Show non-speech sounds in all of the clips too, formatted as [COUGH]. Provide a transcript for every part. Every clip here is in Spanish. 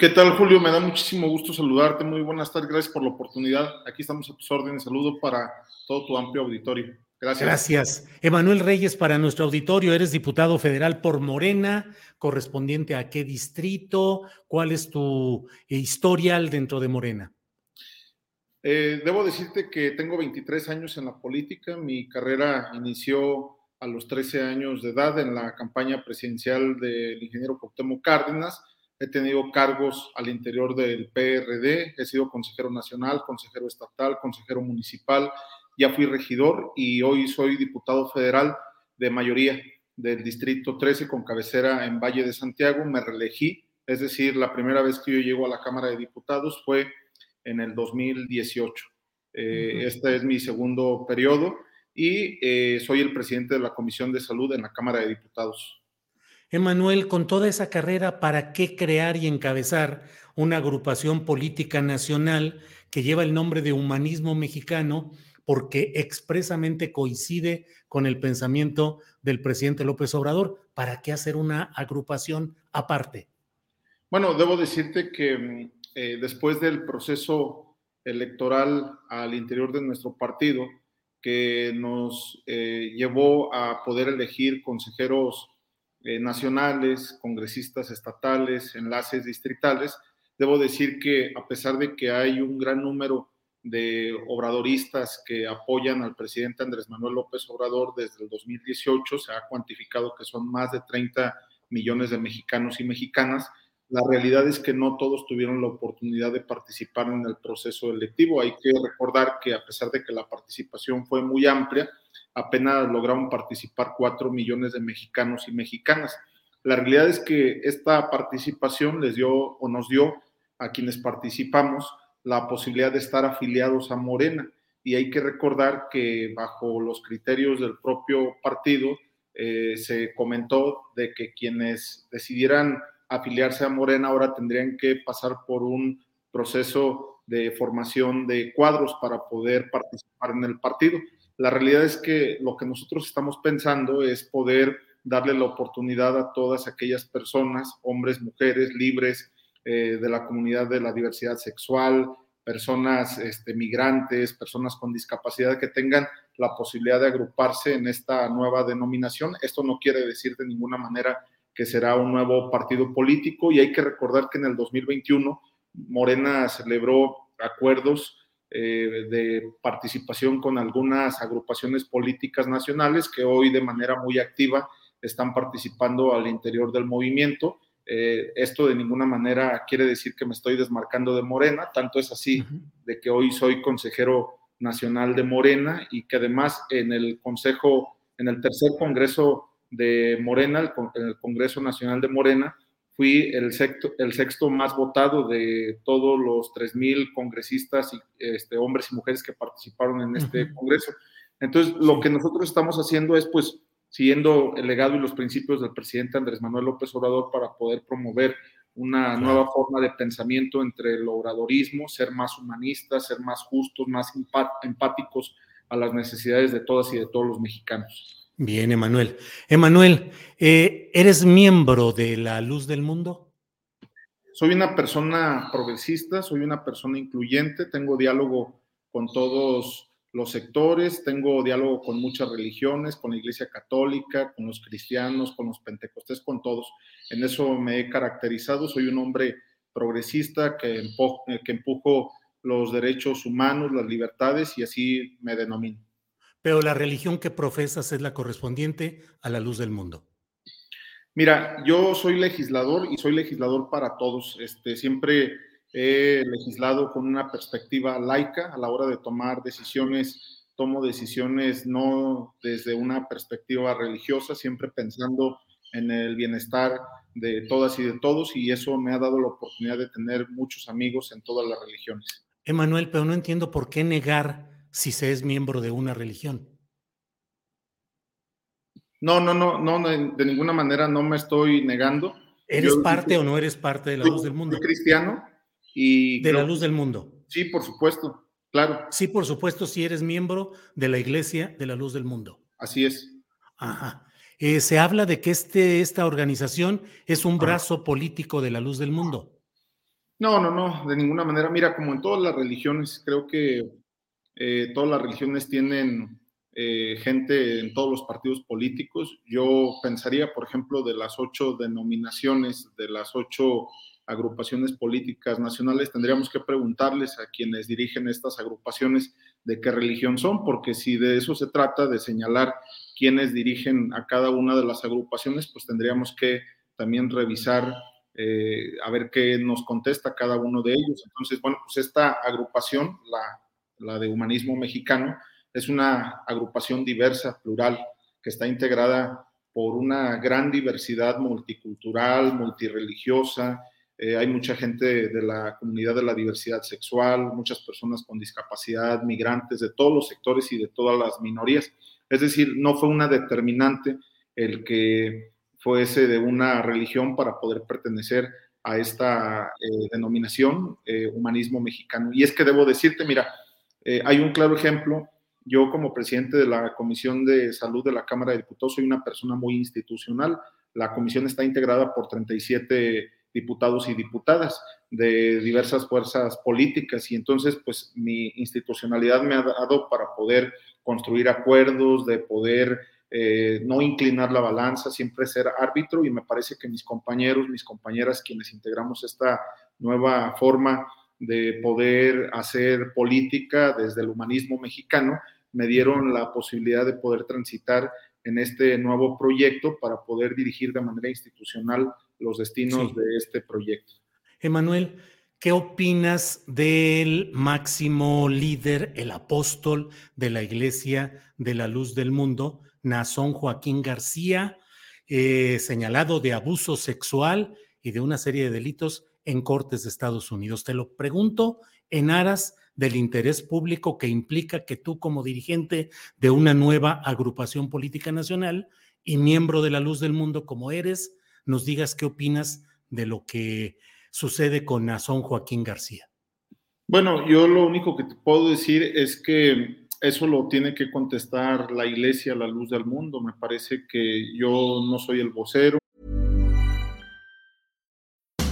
¿Qué tal, Julio? Me da muchísimo gusto saludarte. Muy buenas tardes. Gracias por la oportunidad. Aquí estamos a tus órdenes. Saludo para todo tu amplio auditorio. Gracias. Gracias. Emanuel Reyes, para nuestro auditorio, eres diputado federal por Morena, correspondiente a qué distrito, cuál es tu historial dentro de Morena. Eh, debo decirte que tengo 23 años en la política. Mi carrera inició a los 13 años de edad en la campaña presidencial del ingeniero Cuauhtémoc Cárdenas. He tenido cargos al interior del PRD, he sido consejero nacional, consejero estatal, consejero municipal, ya fui regidor y hoy soy diputado federal de mayoría del Distrito 13 con cabecera en Valle de Santiago. Me reelegí, es decir, la primera vez que yo llego a la Cámara de Diputados fue en el 2018. Eh, Este es mi segundo periodo y eh, soy el presidente de la Comisión de Salud en la Cámara de Diputados. Emanuel, con toda esa carrera, ¿para qué crear y encabezar una agrupación política nacional que lleva el nombre de Humanismo Mexicano? Porque expresamente coincide con el pensamiento del presidente López Obrador. ¿Para qué hacer una agrupación aparte? Bueno, debo decirte que eh, después del proceso electoral al interior de nuestro partido, que nos eh, llevó a poder elegir consejeros eh, nacionales, congresistas estatales, enlaces distritales, debo decir que a pesar de que hay un gran número de obradoristas que apoyan al presidente Andrés Manuel López Obrador desde el 2018, se ha cuantificado que son más de 30 millones de mexicanos y mexicanas, la realidad es que no todos tuvieron la oportunidad de participar en el proceso electivo. Hay que recordar que a pesar de que la participación fue muy amplia, apenas lograron participar 4 millones de mexicanos y mexicanas. La realidad es que esta participación les dio o nos dio a quienes participamos la posibilidad de estar afiliados a Morena. Y hay que recordar que bajo los criterios del propio partido eh, se comentó de que quienes decidieran afiliarse a Morena ahora tendrían que pasar por un proceso de formación de cuadros para poder participar en el partido. La realidad es que lo que nosotros estamos pensando es poder darle la oportunidad a todas aquellas personas, hombres, mujeres, libres eh, de la comunidad de la diversidad sexual, personas este, migrantes, personas con discapacidad que tengan la posibilidad de agruparse en esta nueva denominación. Esto no quiere decir de ninguna manera que será un nuevo partido político y hay que recordar que en el 2021 Morena celebró acuerdos eh, de participación con algunas agrupaciones políticas nacionales que hoy de manera muy activa están participando al interior del movimiento. Eh, esto de ninguna manera quiere decir que me estoy desmarcando de Morena, tanto es así de que hoy soy consejero nacional de Morena y que además en el Consejo, en el tercer Congreso de Morena, el, el Congreso Nacional de Morena, fui el sexto, el sexto más votado de todos los 3.000 congresistas, y, este, hombres y mujeres que participaron en este Congreso. Entonces, lo que nosotros estamos haciendo es, pues, siguiendo el legado y los principios del presidente Andrés Manuel López Obrador para poder promover una nueva forma de pensamiento entre el obradorismo, ser más humanistas, ser más justos, más empáticos a las necesidades de todas y de todos los mexicanos. Bien, Emanuel. Emanuel, eh, ¿eres miembro de la Luz del Mundo? Soy una persona progresista, soy una persona incluyente, tengo diálogo con todos los sectores, tengo diálogo con muchas religiones, con la Iglesia Católica, con los cristianos, con los pentecostés, con todos. En eso me he caracterizado, soy un hombre progresista que, que empujo los derechos humanos, las libertades y así me denomino. Pero la religión que profesas es la correspondiente a la luz del mundo. Mira, yo soy legislador y soy legislador para todos. Este, siempre he legislado con una perspectiva laica a la hora de tomar decisiones. Tomo decisiones no desde una perspectiva religiosa, siempre pensando en el bienestar de todas y de todos, y eso me ha dado la oportunidad de tener muchos amigos en todas las religiones. Emanuel, pero no entiendo por qué negar si se es miembro de una religión. No, no, no, no, de, ninguna manera no me estoy negando. ¿Eres parte o no eres parte de la luz del mundo? Soy cristiano y... De la luz del mundo. Sí, por supuesto, claro. Sí, por supuesto, si eres miembro de la iglesia de la luz del mundo. Así es. Ajá. Eh, se habla de que este, esta organización es un brazo político de la luz del mundo. No, no, no, de ninguna manera. Mira, como en todas las religiones, creo que eh, todas las religiones tienen eh, gente en todos los partidos políticos. Yo pensaría, por ejemplo, de las ocho denominaciones, de las ocho agrupaciones políticas nacionales, tendríamos que preguntarles a quienes dirigen estas agrupaciones de qué religión son, porque si de eso se trata, de señalar quiénes dirigen a cada una de las agrupaciones, pues tendríamos que también revisar eh, a ver qué nos contesta cada uno de ellos. Entonces, bueno, pues esta agrupación, la, la de humanismo mexicano, es una agrupación diversa, plural, que está integrada por una gran diversidad multicultural, multireligiosa, eh, hay mucha gente de la comunidad de la diversidad sexual, muchas personas con discapacidad, migrantes de todos los sectores y de todas las minorías. Es decir, no fue una determinante el que fuese de una religión para poder pertenecer a esta eh, denominación, eh, humanismo mexicano. Y es que debo decirte, mira, hay un claro ejemplo. Yo como presidente de la Comisión de Salud de la Cámara de Diputados soy una persona muy institucional. La comisión está integrada por 37 diputados y diputadas de diversas fuerzas políticas y entonces pues mi institucionalidad me ha dado para poder construir acuerdos, de poder eh, no inclinar la balanza, siempre ser árbitro y me parece que mis compañeros, mis compañeras, quienes integramos esta nueva forma de poder hacer política desde el humanismo mexicano, me dieron la posibilidad de poder transitar en este nuevo proyecto para poder dirigir de manera institucional los destinos de este proyecto. Emanuel, ¿qué opinas del máximo líder, el apóstol de la Iglesia de la Luz del Mundo, Nazón Joaquín García, eh, señalado de abuso sexual y de una serie de delitos en cortes de Estados Unidos? Te lo pregunto en aras del interés público que implica que tú como dirigente de una nueva agrupación política nacional y miembro de la Luz del Mundo como eres, nos digas qué opinas de lo que sucede con Nazón Joaquín García. Bueno, yo lo único que te puedo decir es que eso lo tiene que contestar la iglesia la luz del mundo. Me parece que yo no soy el vocero.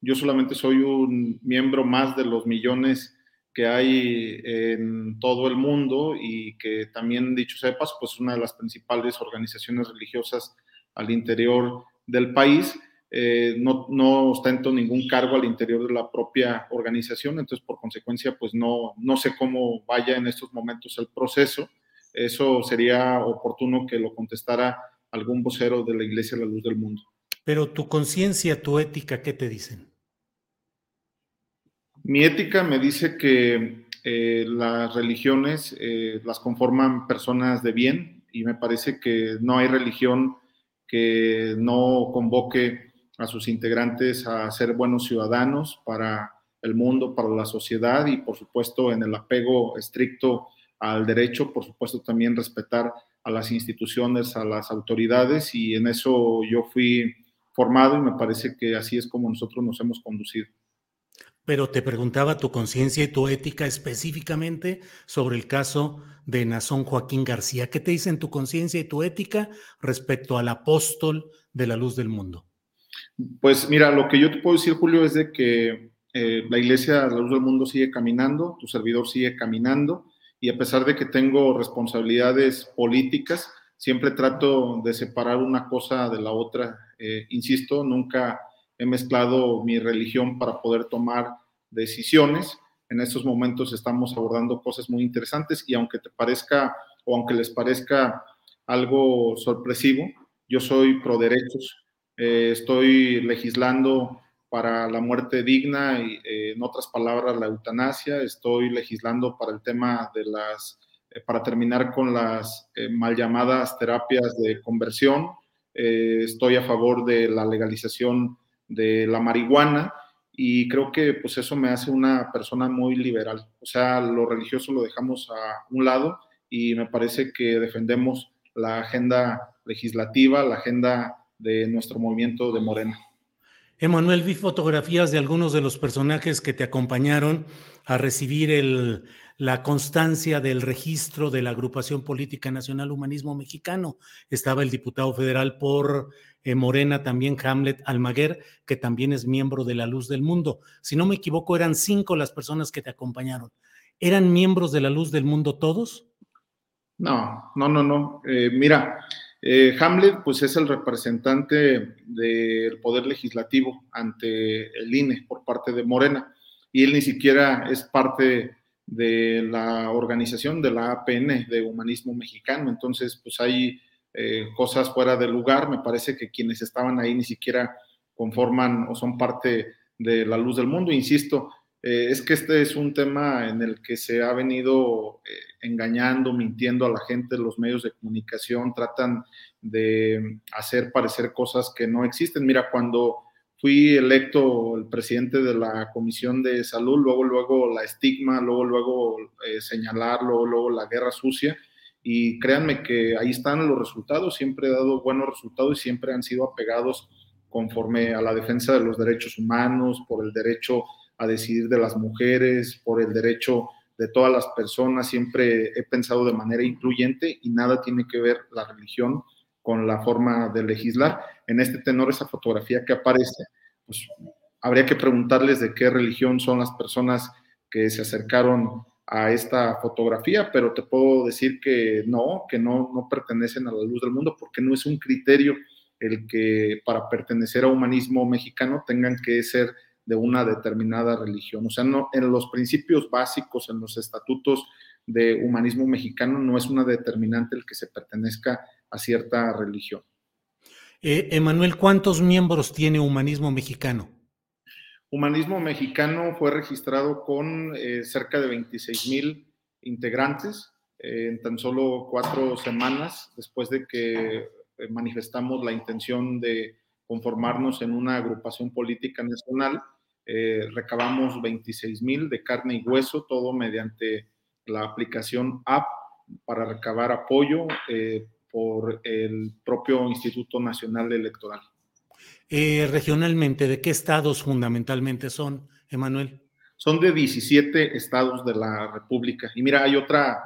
Yo solamente soy un miembro más de los millones que hay en todo el mundo y que también, dicho sepas, pues una de las principales organizaciones religiosas al interior del país. Eh, no, ostento ningún cargo al interior de la propia organización, entonces por consecuencia pues no, no sé cómo vaya en estos momentos el proceso. Eso sería oportuno que lo contestara algún vocero de la Iglesia de la Luz del Mundo. Pero tu conciencia, tu ética, ¿qué te dicen? Mi ética me dice que eh, las religiones eh, las conforman personas de bien y me parece que no hay religión que no convoque a sus integrantes a ser buenos ciudadanos para el mundo, para la sociedad y por supuesto en el apego estricto al derecho, por supuesto también respetar a las instituciones, a las autoridades y en eso yo fui formado y me parece que así es como nosotros nos hemos conducido. Pero te preguntaba tu conciencia y tu ética específicamente sobre el caso de Nazón Joaquín García. ¿Qué te dicen tu conciencia y tu ética respecto al apóstol de la luz del mundo? Pues mira, lo que yo te puedo decir, Julio, es de que eh, la iglesia de la luz del mundo sigue caminando, tu servidor sigue caminando, y a pesar de que tengo responsabilidades políticas, siempre trato de separar una cosa de la otra. Eh, insisto, nunca he mezclado mi religión para poder tomar decisiones. En estos momentos estamos abordando cosas muy interesantes y aunque te parezca o aunque les parezca algo sorpresivo, yo soy pro derechos, eh, estoy legislando para la muerte digna y, eh, en otras palabras, la eutanasia. Estoy legislando para el tema de las, para terminar con las mal llamadas terapias de conversión. estoy a favor de la legalización de la marihuana y creo que pues eso me hace una persona muy liberal. O sea, lo religioso lo dejamos a un lado y me parece que defendemos la agenda legislativa, la agenda de nuestro movimiento de Morena. Emanuel, vi fotografías de algunos de los personajes que te acompañaron a recibir el, la constancia del registro de la Agrupación Política Nacional Humanismo Mexicano. Estaba el diputado federal por eh, Morena, también Hamlet Almaguer, que también es miembro de la Luz del Mundo. Si no me equivoco, eran cinco las personas que te acompañaron. ¿Eran miembros de la Luz del Mundo todos? No, no, no, no. Eh, mira, eh, Hamlet, pues es el representante del poder legislativo ante el INE por parte de Morena y él ni siquiera es parte de la organización de la APN de Humanismo Mexicano. Entonces, pues hay eh, cosas fuera de lugar. Me parece que quienes estaban ahí ni siquiera conforman o son parte de la luz del mundo. Insisto, eh, es que este es un tema en el que se ha venido eh, engañando, mintiendo a la gente, los medios de comunicación tratan de hacer parecer cosas que no existen. Mira, cuando fui electo el presidente de la Comisión de Salud, luego, luego la estigma, luego, luego eh, señalar, luego, luego la guerra sucia, y créanme que ahí están los resultados, siempre he dado buenos resultados y siempre han sido apegados conforme a la defensa de los derechos humanos, por el derecho a decidir de las mujeres, por el derecho de todas las personas. Siempre he pensado de manera incluyente y nada tiene que ver la religión con la forma de legislar. En este tenor, esa fotografía que aparece, pues habría que preguntarles de qué religión son las personas que se acercaron a esta fotografía, pero te puedo decir que no, que no, no pertenecen a la luz del mundo, porque no es un criterio el que para pertenecer a humanismo mexicano tengan que ser de una determinada religión. O sea, no, en los principios básicos, en los estatutos de humanismo mexicano, no es una determinante el que se pertenezca a cierta religión. Eh, Emanuel, ¿cuántos miembros tiene Humanismo Mexicano? Humanismo Mexicano fue registrado con eh, cerca de 26 mil integrantes eh, en tan solo cuatro semanas después de que manifestamos la intención de conformarnos en una agrupación política nacional eh, recabamos 26 mil de carne y hueso, todo mediante la aplicación app para recabar apoyo eh, por el propio Instituto Nacional Electoral. Eh, regionalmente, ¿de qué estados fundamentalmente son, Emanuel? Son de 17 estados de la República. Y mira, hay otra,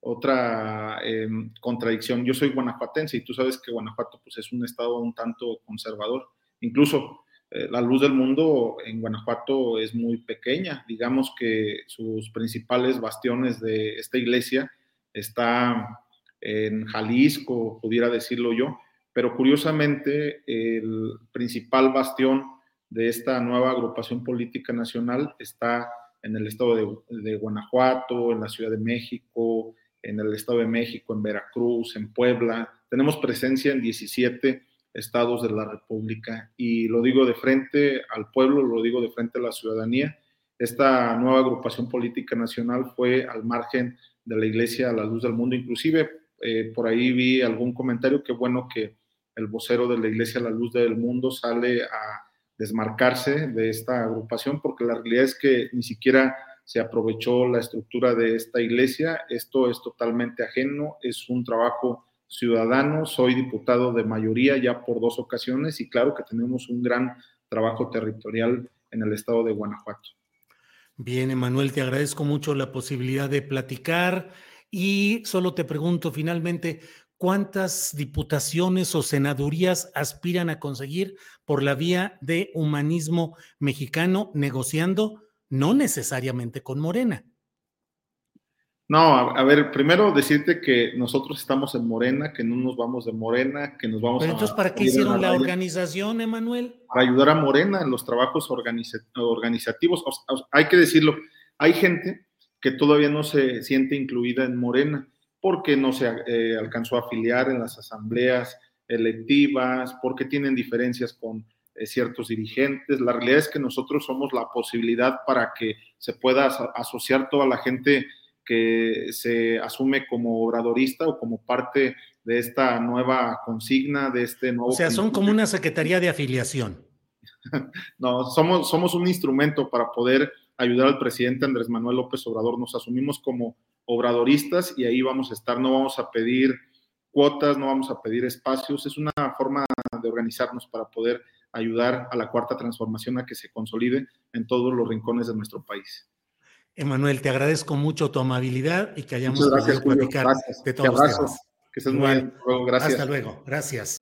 otra em, contradicción. Yo soy guanajuatense y tú sabes que Guanajuato pues, es un estado un tanto conservador. Incluso eh, la luz del mundo en Guanajuato es muy pequeña. Digamos que sus principales bastiones de esta iglesia está en Jalisco, pudiera decirlo yo, pero curiosamente el principal bastión de esta nueva agrupación política nacional está en el estado de, de, Guanajuato, en la Ciudad de México, en el estado de México, en Veracruz, en Puebla. Tenemos presencia en 17 estados de la República y lo digo de frente al pueblo, lo digo de frente a la ciudadanía. Esta nueva agrupación política nacional fue al margen de la Iglesia a la luz del mundo. Inclusive eh, por ahí vi algún comentario que bueno que el vocero de la Iglesia la luz del mundo sale a desmarcarse de esta agrupación porque la realidad es que ni siquiera se aprovechó la estructura de esta iglesia. Esto es totalmente ajeno, es un trabajo ciudadano, soy diputado de mayoría ya por dos ocasiones y claro que tenemos un gran trabajo territorial en el estado de Guanajuato. Bien, Emanuel, te agradezco mucho la posibilidad de platicar y solo te pregunto finalmente, ¿cuántas diputaciones o senadurías aspiran a conseguir por la vía de humanismo mexicano negociando no necesariamente con Morena? No, a, ver, primero decirte que nosotros estamos en Morena, que no nos vamos de Morena, que nos vamos Pero entonces, ¿para qué hicieron la, organización, Emanuel? Para ayudar a Morena en los trabajos organizativos. hay que decirlo, hay gente que todavía no se siente incluida en Morena porque no se eh, alcanzó a afiliar en las asambleas electivas, porque tienen diferencias con eh, ciertos dirigentes. La realidad es que nosotros somos la posibilidad para que se pueda asociar toda la gente que se asume como obradorista o como parte de esta nueva consigna, de este nuevo... O sea, son como una secretaría de afiliación. [LAUGHS] no, somos, somos un instrumento para poder ayudar al presidente Andrés Manuel López Obrador. Nos asumimos como obradoristas y ahí vamos a estar, no vamos a pedir cuotas, no vamos a pedir espacios, es una forma de organizarnos para poder ayudar a la cuarta transformación a que se consolide en todos los rincones de nuestro país. Emanuel, te agradezco mucho tu amabilidad y que hayamos podido platicar de todos los temas. Que estés muy bien. Gracias. Hasta luego. Gracias.